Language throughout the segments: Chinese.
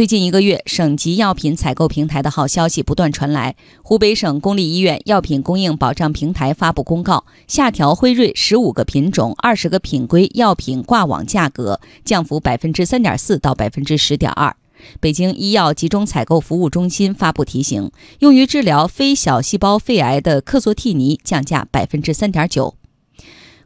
最近一个月，省级药品采购平台的好消息不断传来。湖北省公立医院药品供应保障平台发布公告，下调辉瑞十五个品种、二十个品规药品挂网价格，降幅百分之三点四到百分之十点二。北京医药集中采购服务中心发布提醒，用于治疗非小细胞肺癌的克唑替尼降价百分之三点九。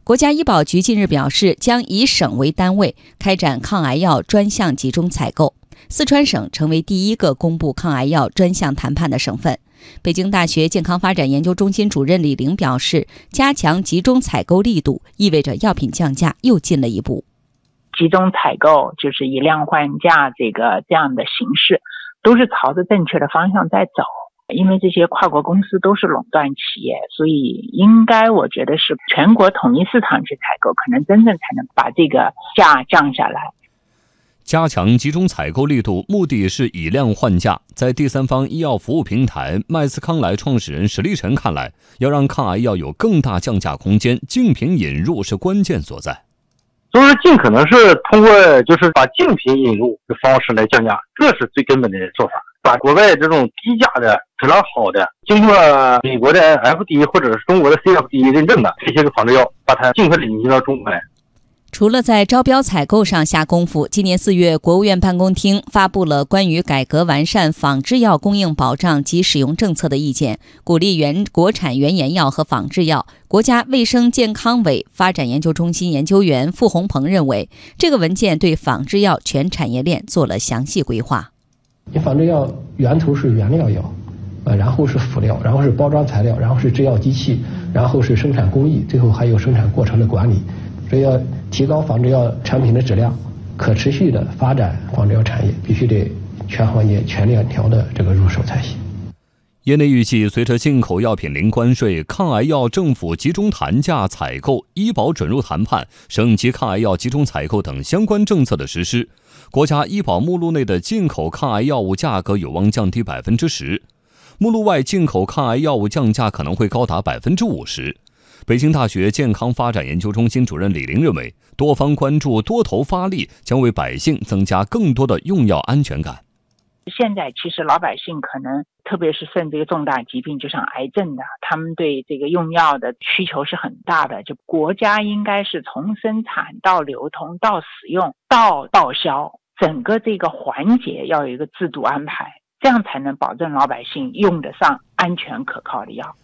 国家医保局近日表示，将以省为单位开展抗癌药专项集中采购。四川省成为第一个公布抗癌药专项谈判的省份。北京大学健康发展研究中心主任李玲表示，加强集中采购力度，意味着药品降价又进了一步。集中采购就是以量换价，这个这样的形式，都是朝着正确的方向在走。因为这些跨国公司都是垄断企业，所以应该我觉得是全国统一市场去采购，可能真正才能把这个价降下来。加强集中采购力度，目的是以量换价。在第三方医药服务平台麦斯康莱创始人史立晨看来，要让抗癌药有更大降价空间，竞品引入是关键所在。就是尽可能是通过就是把竞品引入的方式来降价，这是最根本的做法。把国外这种低价的、质量好的、经过美国的 FDA 或者是中国的 CFDA 认证的这些个仿制药，把它尽快引进到中国来。除了在招标采购上下功夫，今年四月，国务院办公厅发布了关于改革完善仿制药供应保障及使用政策的意见，鼓励原国产原研药和仿制药。国家卫生健康委发展研究中心研究员傅红鹏认为，这个文件对仿制药全产业链做了详细规划。你仿制药源头是原料药，呃，然后是辅料，然后是包装材料，然后是制药机器，然后是生产工艺，最后还有生产过程的管理。所以要提高仿制药产品的质量，可持续的发展仿制药产业，必须得全行业全链条的这个入手才行。业内预计，随着进口药品零关税、抗癌药政府集中谈价采购、医保准入谈判、省级抗癌药集中采购等相关政策的实施，国家医保目录内的进口抗癌药物价格有望降低百分之十，目录外进口抗癌药物降价可能会高达百分之五十。北京大学健康发展研究中心主任李玲认为，多方关注、多头发力，将为百姓增加更多的用药安全感。现在其实老百姓可能，特别是患这个重大疾病，就像癌症的，他们对这个用药的需求是很大的。就国家应该是从生产到流通到使用到报销，整个这个环节要有一个制度安排，这样才能保证老百姓用得上安全可靠的药。